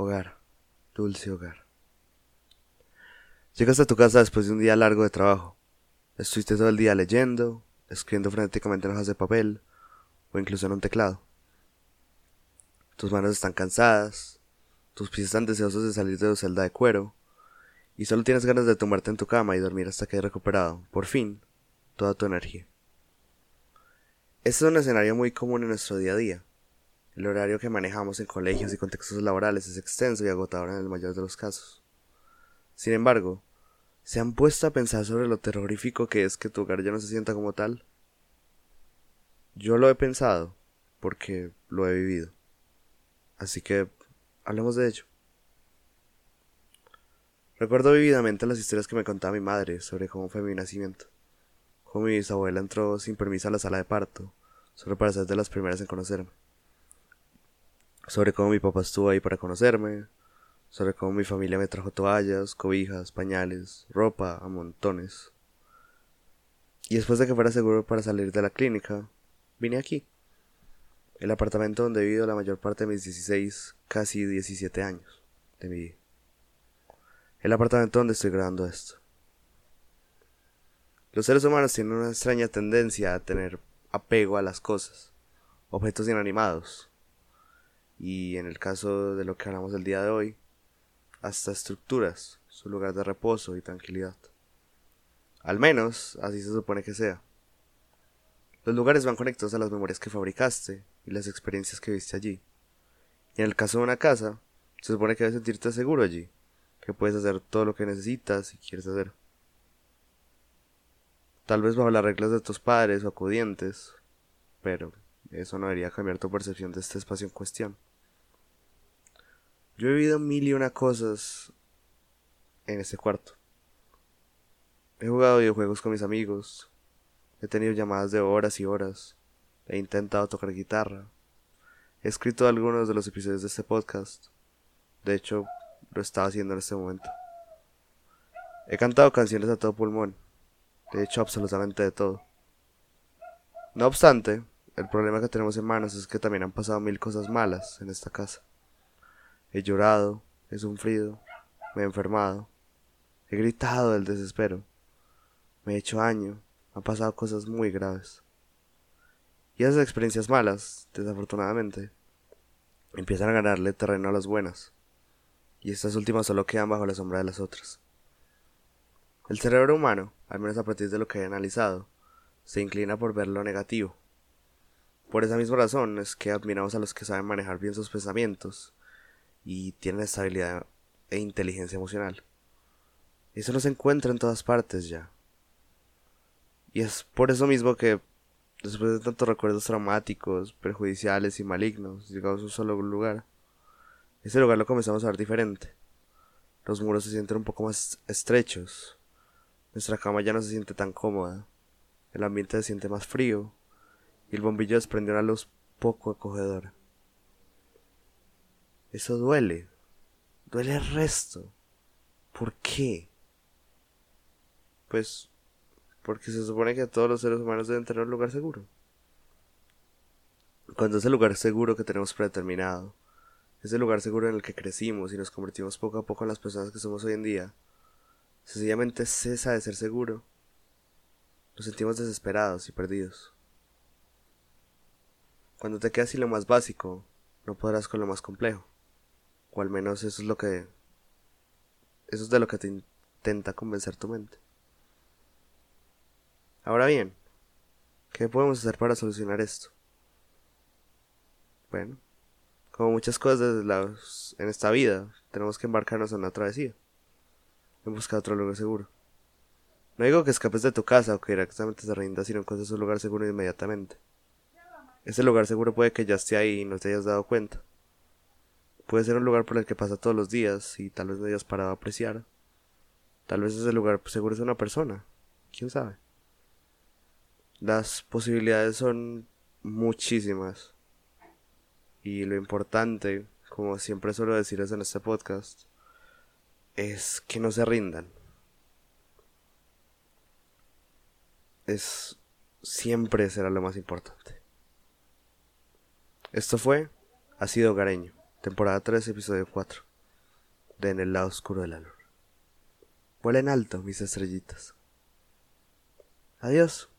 Hogar, dulce hogar. Llegas a tu casa después de un día largo de trabajo. Estuviste todo el día leyendo, escribiendo frenéticamente en hojas de papel o incluso en un teclado. Tus manos están cansadas, tus pies están deseosos de salir de tu celda de cuero y solo tienes ganas de tumbarte en tu cama y dormir hasta que hayas recuperado, por fin, toda tu energía. Este es un escenario muy común en nuestro día a día. El horario que manejamos en colegios y contextos laborales es extenso y agotador en el mayor de los casos. Sin embargo, ¿se han puesto a pensar sobre lo terrorífico que es que tu hogar ya no se sienta como tal? Yo lo he pensado porque lo he vivido. Así que hablemos de ello. Recuerdo vividamente las historias que me contaba mi madre sobre cómo fue mi nacimiento, cómo mi bisabuela entró sin permiso a la sala de parto, solo para ser de las primeras en conocerme, sobre cómo mi papá estuvo ahí para conocerme, sobre cómo mi familia me trajo toallas, cobijas, pañales, ropa a montones. Y después de que fuera seguro para salir de la clínica, vine aquí, el apartamento donde he vivido la mayor parte de mis 16, casi 17 años de mi vida el apartamento donde estoy grabando esto. Los seres humanos tienen una extraña tendencia a tener apego a las cosas, objetos inanimados, y en el caso de lo que hablamos el día de hoy, hasta estructuras, su lugar de reposo y tranquilidad. Al menos así se supone que sea. Los lugares van conectados a las memorias que fabricaste y las experiencias que viste allí. Y en el caso de una casa, se supone que debes sentirte seguro allí, que puedes hacer todo lo que necesitas y quieres hacer. Tal vez bajo las reglas de tus padres o acudientes, pero eso no debería cambiar tu percepción de este espacio en cuestión. Yo he vivido mil y una cosas en este cuarto. He jugado videojuegos con mis amigos, he tenido llamadas de horas y horas, he intentado tocar guitarra, he escrito algunos de los episodios de este podcast. De hecho, lo estaba haciendo en este momento. He cantado canciones a todo pulmón. He hecho absolutamente de todo. No obstante, el problema que tenemos en manos es que también han pasado mil cosas malas en esta casa. He llorado, he sufrido, me he enfermado, he gritado del desespero, me he hecho daño, han pasado cosas muy graves. Y esas experiencias malas, desafortunadamente, empiezan a ganarle terreno a las buenas y estas últimas solo quedan bajo la sombra de las otras. El cerebro humano, al menos a partir de lo que he analizado, se inclina por ver lo negativo. Por esa misma razón es que admiramos a los que saben manejar bien sus pensamientos y tienen estabilidad e inteligencia emocional. Eso no se encuentra en todas partes ya. Y es por eso mismo que, después de tantos recuerdos traumáticos, perjudiciales y malignos, llegamos a un solo lugar, ese lugar lo comenzamos a ver diferente. Los muros se sienten un poco más estrechos. Nuestra cama ya no se siente tan cómoda. El ambiente se siente más frío. Y el bombillo desprende una luz poco acogedora. Eso duele. Duele el resto. ¿Por qué? Pues porque se supone que todos los seres humanos deben tener un lugar seguro. Cuando es el lugar seguro que tenemos predeterminado, ese lugar seguro en el que crecimos y nos convertimos poco a poco en las personas que somos hoy en día, sencillamente cesa de ser seguro. Nos sentimos desesperados y perdidos. Cuando te quedas sin lo más básico, no podrás con lo más complejo. O al menos eso es lo que... Eso es de lo que te intenta convencer tu mente. Ahora bien, ¿qué podemos hacer para solucionar esto? Bueno, como muchas cosas en esta vida, tenemos que embarcarnos en una travesía. En buscar otro lugar seguro. No digo que escapes de tu casa o que directamente te rindas, sino encuentres un lugar seguro inmediatamente. Ese lugar seguro puede que ya esté ahí y no te hayas dado cuenta. Puede ser un lugar por el que pasa todos los días y tal vez no hayas parado a apreciar. Tal vez ese lugar seguro es una persona. ¿Quién sabe? Las posibilidades son muchísimas. Y lo importante, como siempre suelo decirles en este podcast, es que no se rindan. Es siempre será lo más importante. Esto fue, ha sido hogareño. temporada 3, episodio 4, de En el lado oscuro de la luna. Vuelen alto, mis estrellitas. Adiós.